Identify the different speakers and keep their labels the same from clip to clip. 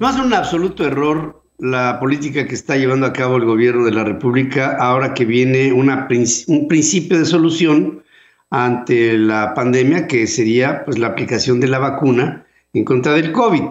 Speaker 1: Más un absoluto error la política que está llevando a cabo el gobierno de la República ahora que viene una, un principio de solución ante la pandemia que sería pues la aplicación de la vacuna en contra del COVID.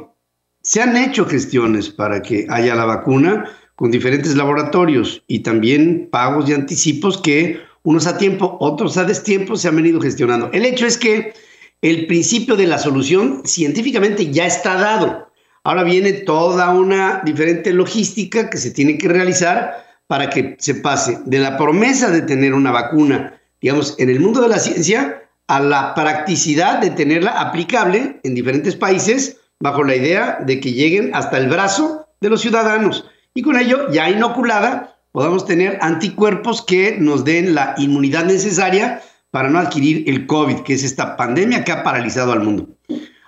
Speaker 1: Se han hecho gestiones para que haya la vacuna con diferentes laboratorios y también pagos y anticipos que unos a tiempo, otros a destiempo se han venido gestionando. El hecho es que el principio de la solución científicamente ya está dado. Ahora viene toda una diferente logística que se tiene que realizar para que se pase de la promesa de tener una vacuna, digamos, en el mundo de la ciencia, a la practicidad de tenerla aplicable en diferentes países bajo la idea de que lleguen hasta el brazo de los ciudadanos y con ello ya inoculada podamos tener anticuerpos que nos den la inmunidad necesaria para no adquirir el COVID, que es esta pandemia que ha paralizado al mundo.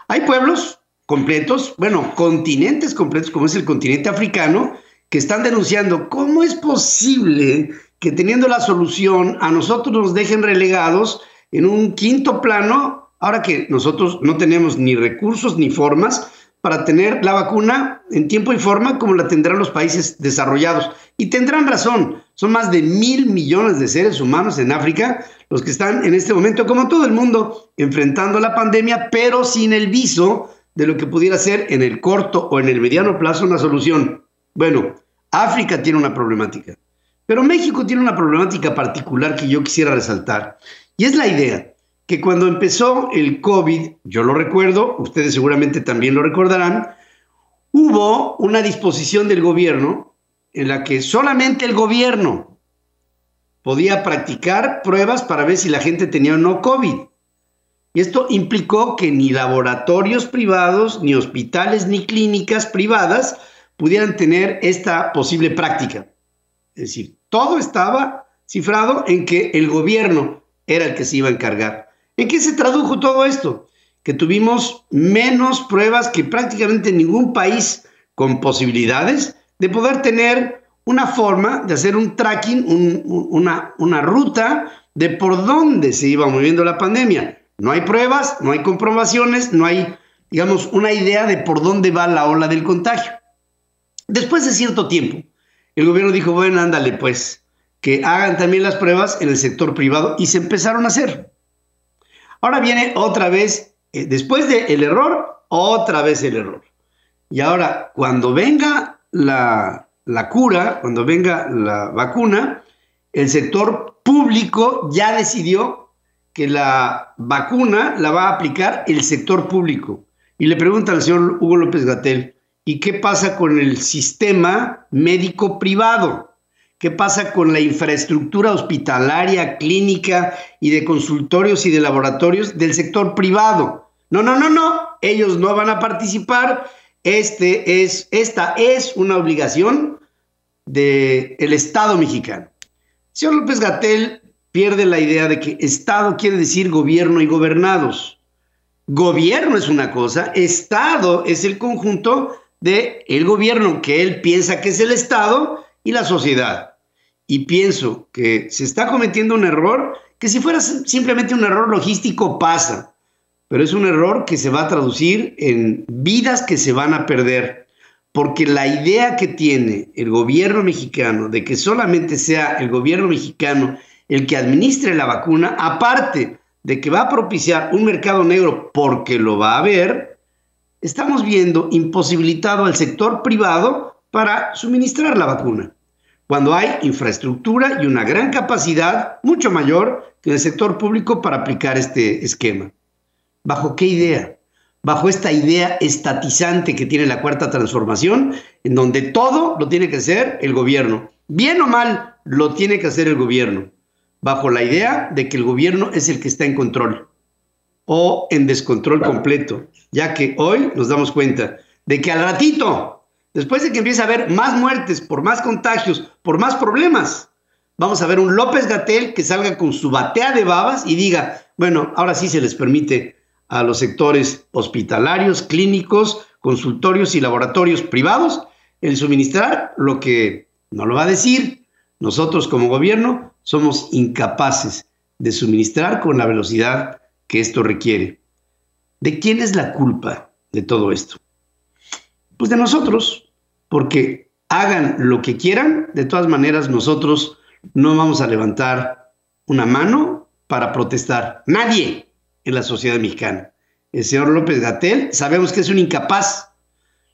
Speaker 1: Hay pueblos completos, bueno, continentes completos, como es el continente africano, que están denunciando cómo es posible que teniendo la solución a nosotros nos dejen relegados en un quinto plano, ahora que nosotros no tenemos ni recursos ni formas para tener la vacuna en tiempo y forma como la tendrán los países desarrollados. Y tendrán razón, son más de mil millones de seres humanos en África los que están en este momento, como todo el mundo, enfrentando la pandemia, pero sin el viso de lo que pudiera ser en el corto o en el mediano plazo una solución. Bueno, África tiene una problemática, pero México tiene una problemática particular que yo quisiera resaltar, y es la idea que cuando empezó el COVID, yo lo recuerdo, ustedes seguramente también lo recordarán, hubo una disposición del gobierno en la que solamente el gobierno podía practicar pruebas para ver si la gente tenía o no COVID. Y esto implicó que ni laboratorios privados, ni hospitales, ni clínicas privadas pudieran tener esta posible práctica. Es decir, todo estaba cifrado en que el gobierno era el que se iba a encargar. ¿En qué se tradujo todo esto? Que tuvimos menos pruebas que prácticamente ningún país con posibilidades de poder tener una forma de hacer un tracking, una, ruta de por dónde se iba moviendo la pandemia. No hay pruebas, no hay comprobaciones, no hay, digamos, una idea de por dónde va la ola del contagio. Después de cierto tiempo, el gobierno dijo, bueno, ándale, pues, que hagan también las pruebas en el sector privado y se empezaron a hacer. Ahora viene otra vez, eh, después del error, otra vez el error. Y ahora, cuando venga la, la cura, cuando venga la vacuna, el sector público ya decidió que la vacuna la va a aplicar el sector público. Y le pregunta al señor Hugo López Gatel, ¿y qué pasa con el sistema médico privado? ¿Qué pasa con la infraestructura hospitalaria, clínica y de consultorios y de laboratorios del sector privado? No, no, no, no. Ellos no van a participar este es, esta es una obligación del Estado mexicano. Señor López Gatel pierde la idea de que Estado quiere decir gobierno y gobernados. Gobierno es una cosa, Estado es el conjunto de el gobierno que él piensa que es el Estado y la sociedad. Y pienso que se está cometiendo un error que si fuera simplemente un error logístico pasa pero es un error que se va a traducir en vidas que se van a perder, porque la idea que tiene el gobierno mexicano de que solamente sea el gobierno mexicano el que administre la vacuna, aparte de que va a propiciar un mercado negro porque lo va a haber, estamos viendo imposibilitado al sector privado para suministrar la vacuna, cuando hay infraestructura y una gran capacidad, mucho mayor que en el sector público para aplicar este esquema. ¿Bajo qué idea? Bajo esta idea estatizante que tiene la cuarta transformación, en donde todo lo tiene que hacer el gobierno. Bien o mal, lo tiene que hacer el gobierno. Bajo la idea de que el gobierno es el que está en control o en descontrol completo, ya que hoy nos damos cuenta de que al ratito, después de que empiece a haber más muertes, por más contagios, por más problemas, vamos a ver un López Gatel que salga con su batea de babas y diga, bueno, ahora sí se les permite a los sectores hospitalarios, clínicos, consultorios y laboratorios privados el suministrar lo que no lo va a decir. Nosotros como gobierno somos incapaces de suministrar con la velocidad que esto requiere. ¿De quién es la culpa de todo esto? pues de nosotros, porque hagan lo que quieran, de todas maneras nosotros no vamos a levantar una mano para protestar. Nadie en la sociedad mexicana. El señor López Gatel sabemos que es un incapaz.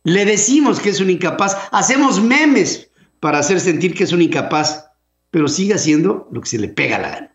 Speaker 1: Le decimos que es un incapaz. Hacemos memes para hacer sentir que es un incapaz, pero sigue haciendo lo que se le pega la gana.